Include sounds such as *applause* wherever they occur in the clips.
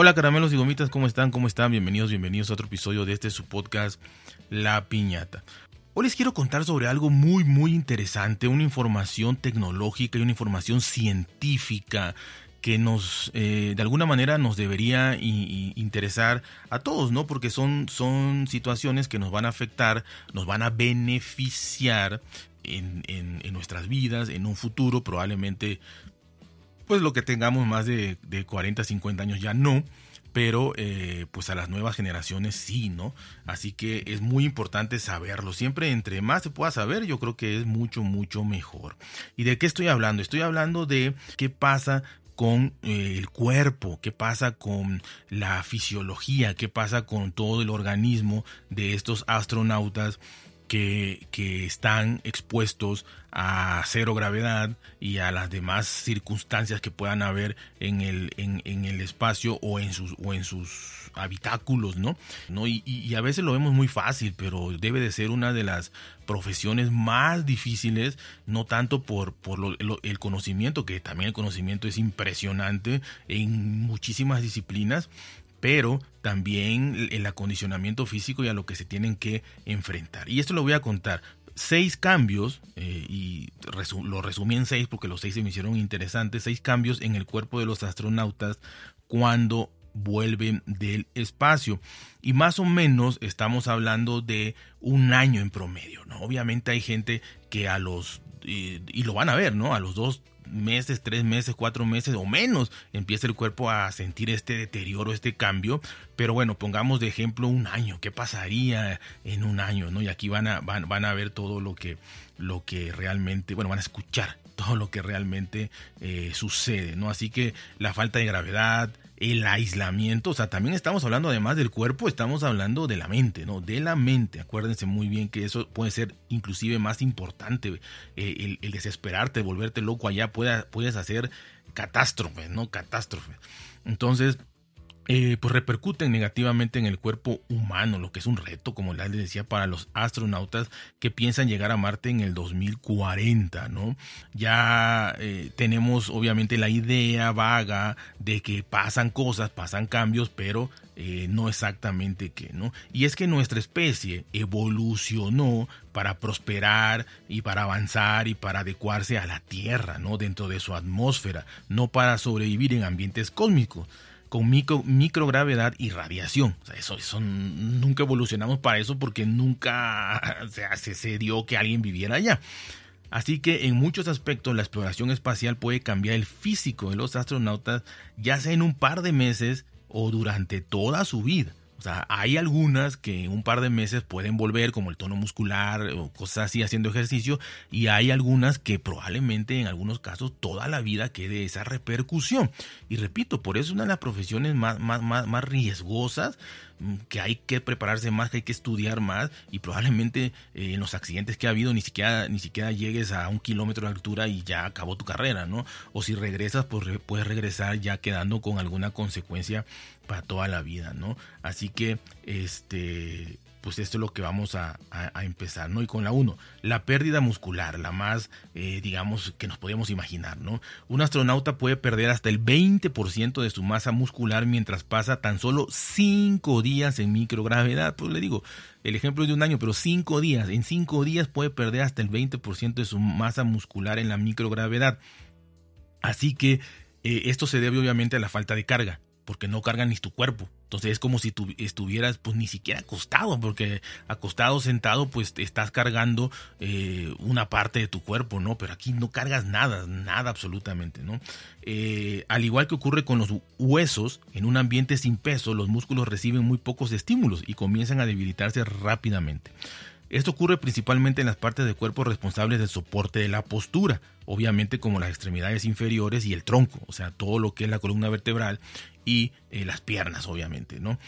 Hola caramelos y gomitas, ¿cómo están? ¿Cómo están? Bienvenidos, bienvenidos a otro episodio de este su podcast La Piñata. Hoy les quiero contar sobre algo muy muy interesante, una información tecnológica y una información científica que nos eh, de alguna manera nos debería interesar a todos, ¿no? Porque son, son situaciones que nos van a afectar, nos van a beneficiar en, en nuestras vidas, en un futuro, probablemente pues lo que tengamos más de, 40, 50 años ya no, pero eh, pues a las nuevas generaciones sí, ¿no? Así que es muy importante saberlo. Siempre entre más se pueda saber, yo creo que es mucho, mucho mejor. ¿Y de qué estoy hablando? Estoy hablando de qué pasa con eh, el cuerpo, qué pasa con la fisiología, qué pasa con todo el organismo de estos astronautas que, están expuestos a cero gravedad y a las demás circunstancias que puedan haber en el, en, en el espacio o en sus, o en sus habitáculos, ¿no? ¿no? Y, y, a veces lo vemos muy fácil, pero debe de ser una de las profesiones más difíciles, no tanto por, por lo, el conocimiento, que también el conocimiento es impresionante en muchísimas disciplinas, pero también el acondicionamiento físico y a lo que se tienen que enfrentar. Y esto lo voy a contar. Seis cambios, eh, y lo resumí en seis porque los seis se me hicieron interesantes, seis cambios en el cuerpo de los astronautas cuando vuelven del espacio. Y más o menos estamos hablando de un año en promedio, ¿no? Obviamente hay gente que a los, y, y lo van a ver, ¿no? A los dos, meses, tres meses, cuatro meses o menos empieza el cuerpo a sentir este deterioro, este cambio. Pero bueno, pongamos de ejemplo un año. ¿Qué pasaría en un año? ¿no? Y aquí van a, van, van a ver todo lo que, lo que realmente, bueno, van a escuchar todo lo que realmente eh, sucede, ¿no? Así que la falta de gravedad, el aislamiento, o sea, también estamos hablando además del cuerpo, estamos hablando de la mente, ¿no? De la mente, acuérdense muy bien que eso puede ser inclusive más importante, eh, el, desesperarte, volverte loco allá, puedes hacer catástrofes, ¿no? Catástrofe. Entonces, eh, pues repercuten negativamente en el cuerpo humano, lo que es un reto, como les decía, para los astronautas que piensan llegar a Marte en el 2040, ¿no? Ya eh, tenemos obviamente la idea vaga de que pasan cosas, pasan cambios, pero eh, no exactamente qué, ¿no? Y es que nuestra especie evolucionó para prosperar y para avanzar y para adecuarse a la Tierra, ¿no? Dentro de su atmósfera, no para sobrevivir en ambientes cósmicos con micro, microgravedad y radiación. eso, eso, nunca evolucionamos para eso porque nunca *laughs* se, se dio que alguien viviera allá. Así que en muchos aspectos la exploración espacial puede cambiar el físico de los astronautas, ya sea en un par de meses o durante toda su vida. O sea, hay algunas que en un par de meses pueden volver, como el tono muscular o cosas así haciendo ejercicio, y hay algunas que probablemente en algunos casos toda la vida quede esa repercusión. Y repito, por eso es una de las profesiones más, más, más, más riesgosas Mm, que hay que prepararse más, que hay que estudiar más y probablemente eh, en los accidentes que ha habido ni siquiera, ni siquiera llegues a un kilómetro de altura y ya acabó tu carrera, ¿no? O si regresas, pues puedes regresar ya quedando con alguna consecuencia para toda la vida, ¿no? Así que, este, pues esto es lo que vamos a, empezar, ¿no? Y con la 1, la pérdida muscular, la más, eh, digamos, que nos podemos imaginar, ¿no? Un astronauta puede perder hasta el 20% de su masa muscular mientras pasa tan solo 5 días en microgravedad. Pues le digo, el ejemplo es de un año, pero 5 días, en 5 días puede perder hasta el 20% de su masa muscular en la microgravedad. Así que eh, esto se debe obviamente a la falta de carga porque no cargan ni tu cuerpo. Entonces es como si tú estuvieras pues ni siquiera acostado, porque acostado, sentado, pues estás cargando eh, una parte de tu cuerpo, ¿no? Pero aquí no cargas nada, nada absolutamente, ¿no? Eh, al igual que ocurre con los huesos, en un ambiente sin peso, los músculos reciben muy pocos estímulos y comienzan a debilitarse rápidamente. Esto ocurre principalmente en las partes del cuerpo responsables del soporte de la postura, obviamente como las extremidades inferiores y el tronco, o sea, todo lo que es la columna vertebral y eh, las piernas, obviamente, ¿no?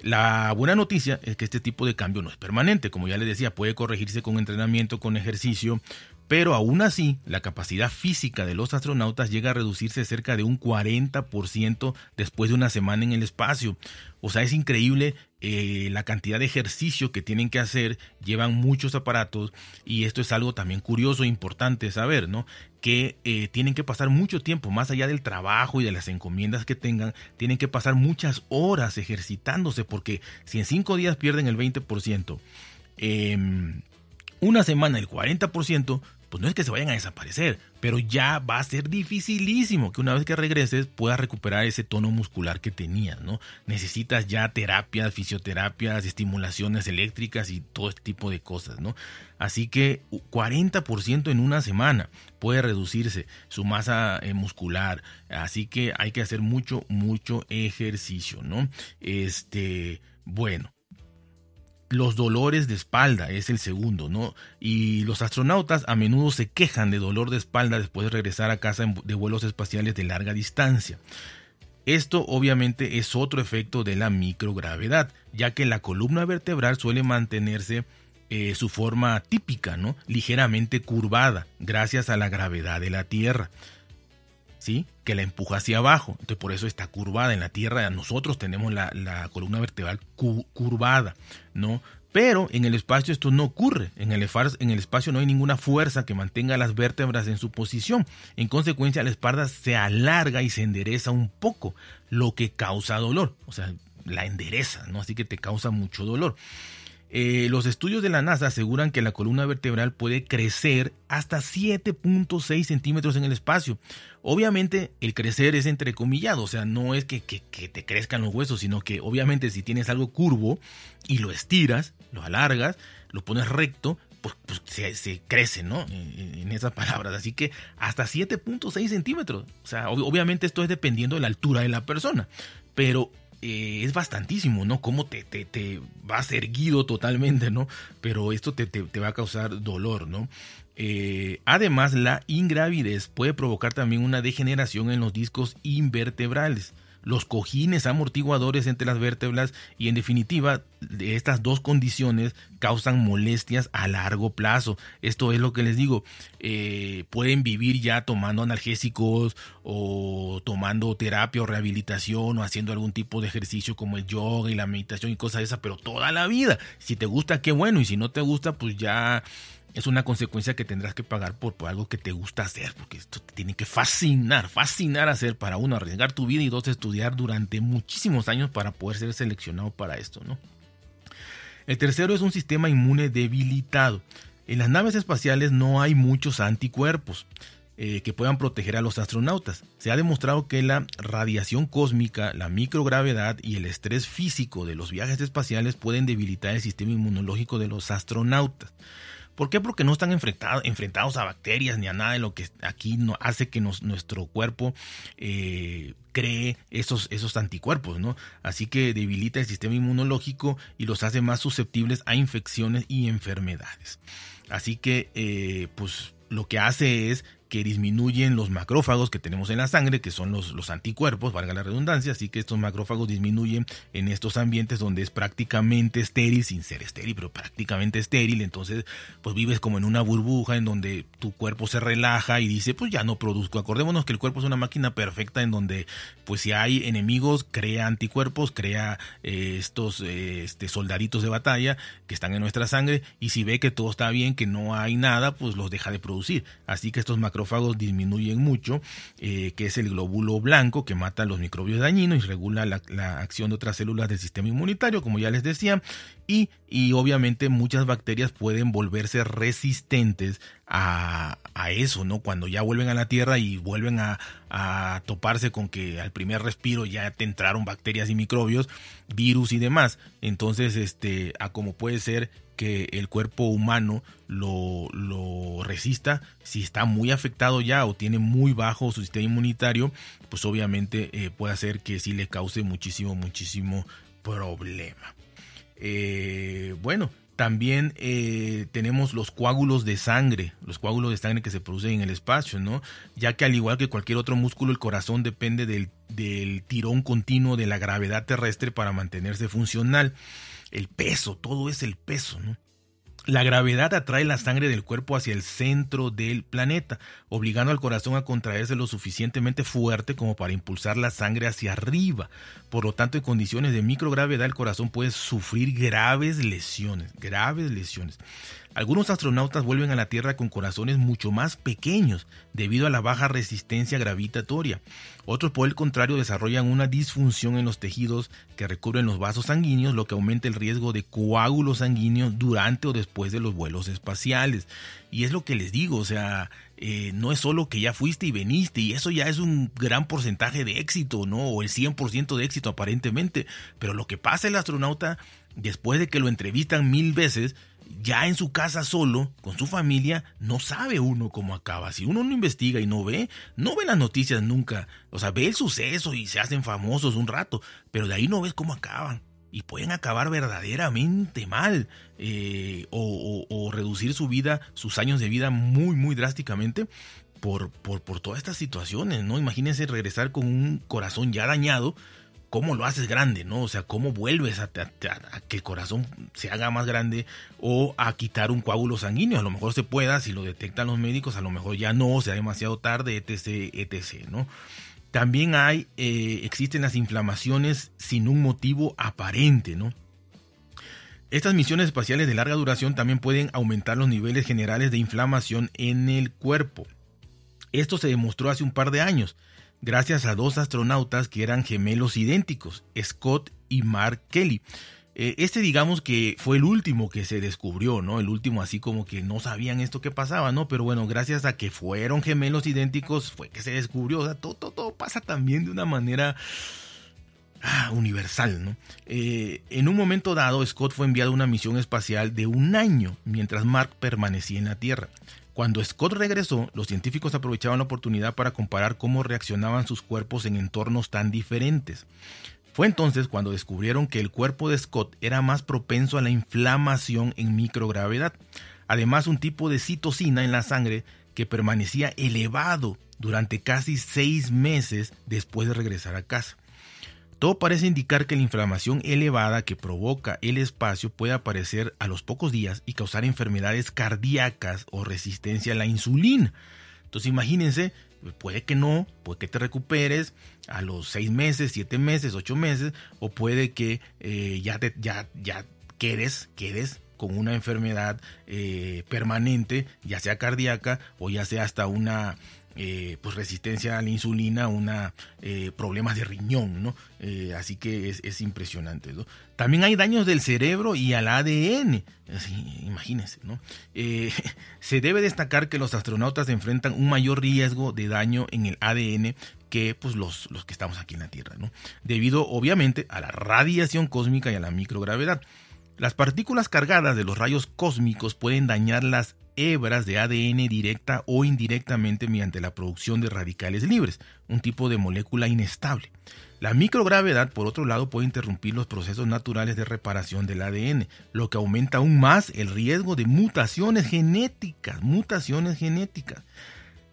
La buena noticia es que este tipo de cambio no es permanente, como ya les decía, puede corregirse con entrenamiento, con ejercicio, Pero aún así, la capacidad física de los astronautas llega a reducirse cerca de un 40% después de una semana en el espacio. O sea, es increíble eh, la cantidad de ejercicio que tienen que hacer, llevan muchos aparatos y esto es algo también curioso e importante saber, ¿no? Que eh, tienen que pasar mucho tiempo, más allá del trabajo y de las encomiendas que tengan, tienen que pasar muchas horas ejercitándose porque si en cinco días pierden el 20%, eh, una semana el 40%, pues no es que se vayan a desaparecer, pero ya va a ser dificilísimo que una vez que regreses puedas recuperar ese tono muscular que tenías, ¿no? Necesitas ya terapias, fisioterapias, estimulaciones eléctricas y todo este tipo de cosas, ¿no? Así que 40% en una semana puede reducirse su masa eh, muscular, así que hay que hacer mucho, mucho ejercicio, ¿no? Este, bueno, los dolores de espalda es el segundo, ¿no? Y los astronautas a menudo se quejan de dolor de espalda después de regresar a casa de vuelos espaciales de larga distancia. Esto obviamente es otro efecto de la microgravedad, ya que la columna vertebral suele mantenerse eh, su forma típica, ¿no? Ligeramente curvada, gracias a la gravedad de la Tierra. ¿Sí? que la empuja hacia abajo. Entonces por eso está curvada. En la Tierra nosotros tenemos la, columna vertebral curvada, ¿no? Pero en el espacio esto no ocurre. En el, en el espacio no hay ninguna fuerza que mantenga las vértebras en su posición. En consecuencia, la espalda se alarga y se endereza un poco, lo que causa dolor. O sea, la endereza, ¿no? Así que te causa mucho dolor. Eh, los estudios de la NASA aseguran que la columna vertebral puede crecer hasta 7.6 centímetros en el espacio. Obviamente el crecer es entrecomillado, o sea, no es que, te crezcan los huesos, sino que obviamente si tienes algo curvo y lo estiras, lo alargas, lo pones recto, pues, pues se, crece, ¿no? En, esas palabras. Así que hasta 7.6 centímetros. O sea, obviamente esto es dependiendo de la altura de la persona. Pero eh, es bastantísimo, ¿no? Cómo te, te, te, vas erguido totalmente, ¿no? Pero esto te, te va a causar dolor, ¿no? Eh, además, la ingravidez puede provocar también una degeneración en los discos invertebrales los cojines amortiguadores entre las vértebras y en definitiva estas dos condiciones causan molestias a largo plazo. Esto es lo que les digo, eh, pueden vivir ya tomando analgésicos o tomando terapia o rehabilitación o haciendo algún tipo de ejercicio como el yoga y la meditación y cosas de esas, pero toda la vida. Si te gusta, qué bueno, y si no te gusta, pues ya es una consecuencia que tendrás que pagar por, algo que te gusta hacer, porque esto te tiene que fascinar, fascinar hacer para uno, arriesgar tu vida y dos, estudiar durante muchísimos años para poder ser seleccionado para esto, ¿no? El tercero es un sistema inmune debilitado. En las naves espaciales no hay muchos anticuerpos eh, que puedan proteger a los astronautas. Se ha demostrado que la radiación cósmica, la microgravedad y el estrés físico de los viajes espaciales pueden debilitar el sistema inmunológico de los astronautas. ¿Por qué? Porque no están enfrentados a bacterias ni a nada de lo que aquí no hace que nuestro cuerpo eh, cree esos, anticuerpos, ¿no? Así que debilita el sistema inmunológico y los hace más susceptibles a infecciones y enfermedades. Así que, eh, pues, lo que hace es que disminuyen los macrófagos que tenemos en la sangre, que son los, los anticuerpos, valga la redundancia, así que estos macrófagos disminuyen en estos ambientes donde es prácticamente estéril, sin ser estéril, pero prácticamente estéril, entonces pues vives como en una burbuja en donde tu cuerpo se relaja y dice pues ya no produzco, acordémonos que el cuerpo es una máquina perfecta en donde pues si hay enemigos crea anticuerpos, crea eh, estos eh, este, soldaditos de batalla que están en nuestra sangre y si ve que todo está bien, que no hay nada, pues los deja de producir, así que estos macrófagos disminuyen mucho, eh, que es el glóbulo blanco que mata los microbios dañinos y regula la, acción de otras células del sistema inmunitario, como ya les decía, y, obviamente muchas bacterias pueden volverse resistentes a, eso, ¿no? Cuando ya vuelven a la Tierra y vuelven a, toparse con que al primer respiro ya te entraron bacterias y microbios, virus y demás. Entonces, este, a como puede ser que el cuerpo humano lo, lo, resista. Si está muy afectado ya o tiene muy bajo su sistema inmunitario, pues obviamente eh, puede hacer que sí le cause muchísimo, muchísimo problema. Eh, bueno, también eh, tenemos los coágulos de sangre, los coágulos de sangre que se producen en el espacio, ¿no? Ya que al igual que cualquier otro músculo, el corazón depende del, del tirón continuo de la gravedad terrestre para mantenerse funcional el peso, todo es el peso, ¿no? La gravedad atrae la sangre del cuerpo hacia el centro del planeta, obligando al corazón a contraerse lo suficientemente fuerte como para impulsar la sangre hacia arriba. Por lo tanto, en condiciones de microgravedad el corazón puede sufrir graves lesiones, graves lesiones. Algunos astronautas vuelven a la Tierra con corazones mucho más pequeños debido a la baja resistencia gravitatoria. Otros, por el contrario, desarrollan una disfunción en los tejidos que recubren los vasos sanguíneos, lo que aumenta el riesgo de coágulos sanguíneos durante o después de los vuelos espaciales. Y es lo que les digo, o sea, eh, no es solo que ya fuiste y veniste, y eso ya es un gran porcentaje de éxito, ¿no? O el 100% de éxito aparentemente. Pero lo que pasa el astronauta, después de que lo entrevistan mil veces, ya en su casa solo, con su familia, no sabe uno cómo acaba. Si uno no investiga y no ve, no ve las noticias nunca. O sea, ve el suceso y se hacen famosos un rato, pero de ahí no ves cómo acaban. Y pueden acabar verdaderamente mal eh, o, reducir su vida, sus años de vida muy, muy drásticamente por, por, por todas estas situaciones, ¿no? Imagínense regresar con un corazón ya dañado cómo lo haces grande, ¿no? O sea, cómo vuelves a, que el corazón se haga más grande o a quitar un coágulo sanguíneo. A lo mejor se pueda, si lo detectan los médicos, a lo mejor ya no, sea demasiado tarde, etc., etc., ¿no? También hay, eh, existen las inflamaciones sin un motivo aparente, ¿no? Estas misiones espaciales de larga duración también pueden aumentar los niveles generales de inflamación en el cuerpo. Esto se demostró hace un par de años gracias a dos astronautas que eran gemelos idénticos, Scott y Mark Kelly. Eh, este digamos que fue el último que se descubrió, ¿no? El último así como que no sabían esto que pasaba, ¿no? Pero bueno, gracias a que fueron gemelos idénticos fue que se descubrió. O sea, todo, todo, pasa también de una manera ah, universal, ¿no? Eh, en un momento dado, Scott fue enviado a una misión espacial de un año, mientras Mark permanecía en la Tierra. Cuando Scott regresó, los científicos aprovechaban la oportunidad para comparar cómo reaccionaban sus cuerpos en entornos tan diferentes. Fue entonces cuando descubrieron que el cuerpo de Scott era más propenso a la inflamación en microgravedad. Además, un tipo de citocina en la sangre que permanecía elevado durante casi seis meses después de regresar a casa. Todo parece indicar que la inflamación elevada que provoca el espacio puede aparecer a los pocos días y causar enfermedades cardíacas o resistencia a la insulina. Entonces imagínense, puede que no, puede que te recuperes a los seis meses, siete meses, ocho meses, o puede que eh, ya, te, ya, ya quedes, quedes con una enfermedad eh, permanente, ya sea cardíaca o ya sea hasta una eh, pues resistencia a la insulina, una eh, problemas de riñón, ¿no? Eh, así que es, impresionante, También hay daños del cerebro y al ADN, imagínense, ¿no? *laughs* se debe destacar que los astronautas enfrentan un mayor riesgo de daño en el ADN que pues, los, los que estamos aquí en la Tierra. Debido obviamente a la radiación cósmica y a la microgravedad. Las partículas cargadas de los rayos cósmicos pueden dañar las hebras de ADN directa o indirectamente mediante la producción de radicales libres, un tipo de molécula inestable. La microgravedad, por otro lado, puede interrumpir los procesos naturales de reparación del ADN, lo que aumenta aún más el riesgo de mutaciones genéticas, mutaciones genéticas.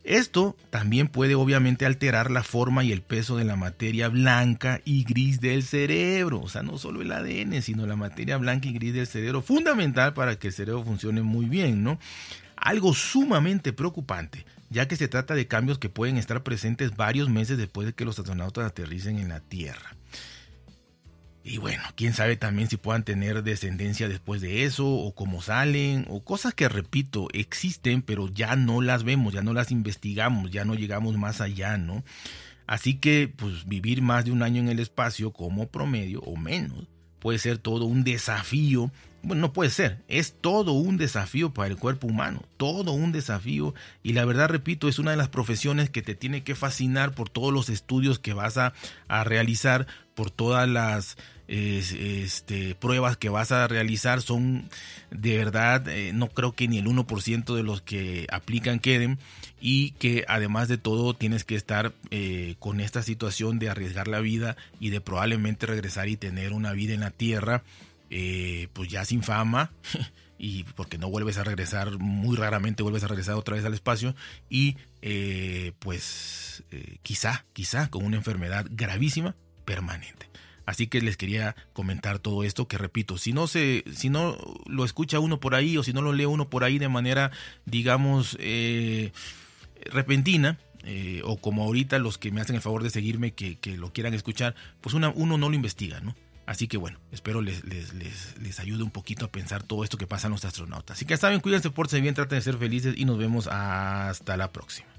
Esto también puede obviamente alterar la forma y el peso de la materia blanca y gris del cerebro. O sea, no solo el ADN, sino la materia blanca y gris del cerebro, fundamental para que el cerebro funcione muy bien, ¿no? Algo sumamente preocupante, ya que se trata de cambios que pueden estar presentes varios meses después de que los astronautas aterricen en la Tierra. Y bueno, quién sabe también si puedan tener descendencia después de eso, o cómo salen, o cosas que, repito, existen, pero ya no las vemos, ya no las investigamos, ya no llegamos más allá, ¿no? Así que, pues, vivir más de un año en el espacio como promedio, o menos, puede ser todo un desafío. No puede ser, es todo un desafío para el cuerpo humano, todo un desafío. Y la verdad, repito, es una de las profesiones que te tiene que fascinar por todos los estudios que vas a, a realizar, por todas las este, pruebas que vas a realizar. Son de verdad, eh, no creo que ni el 1% de los que aplican queden. Y que además de todo tienes que estar eh, con esta situación de arriesgar la vida y de probablemente regresar y tener una vida en la tierra, eh, pues ya sin fama. *laughs* y porque no vuelves a regresar, muy raramente vuelves a regresar otra vez al espacio y pues quizá, quizá con una enfermedad gravísima permanente. Así que les quería comentar todo esto que repito, si no se, si no lo escucha uno por ahí o si no lo lee uno por ahí de manera, digamos, eh, repentina, eh, o como ahorita los que me hacen el favor de seguirme que, lo quieran escuchar, pues uno no lo investiga, ¿no? Así que bueno, espero les, les, les, ayude un poquito a pensar todo esto que pasa a los astronautas. Así que saben, cuídense, por bien, traten de ser felices y nos vemos hasta la próxima.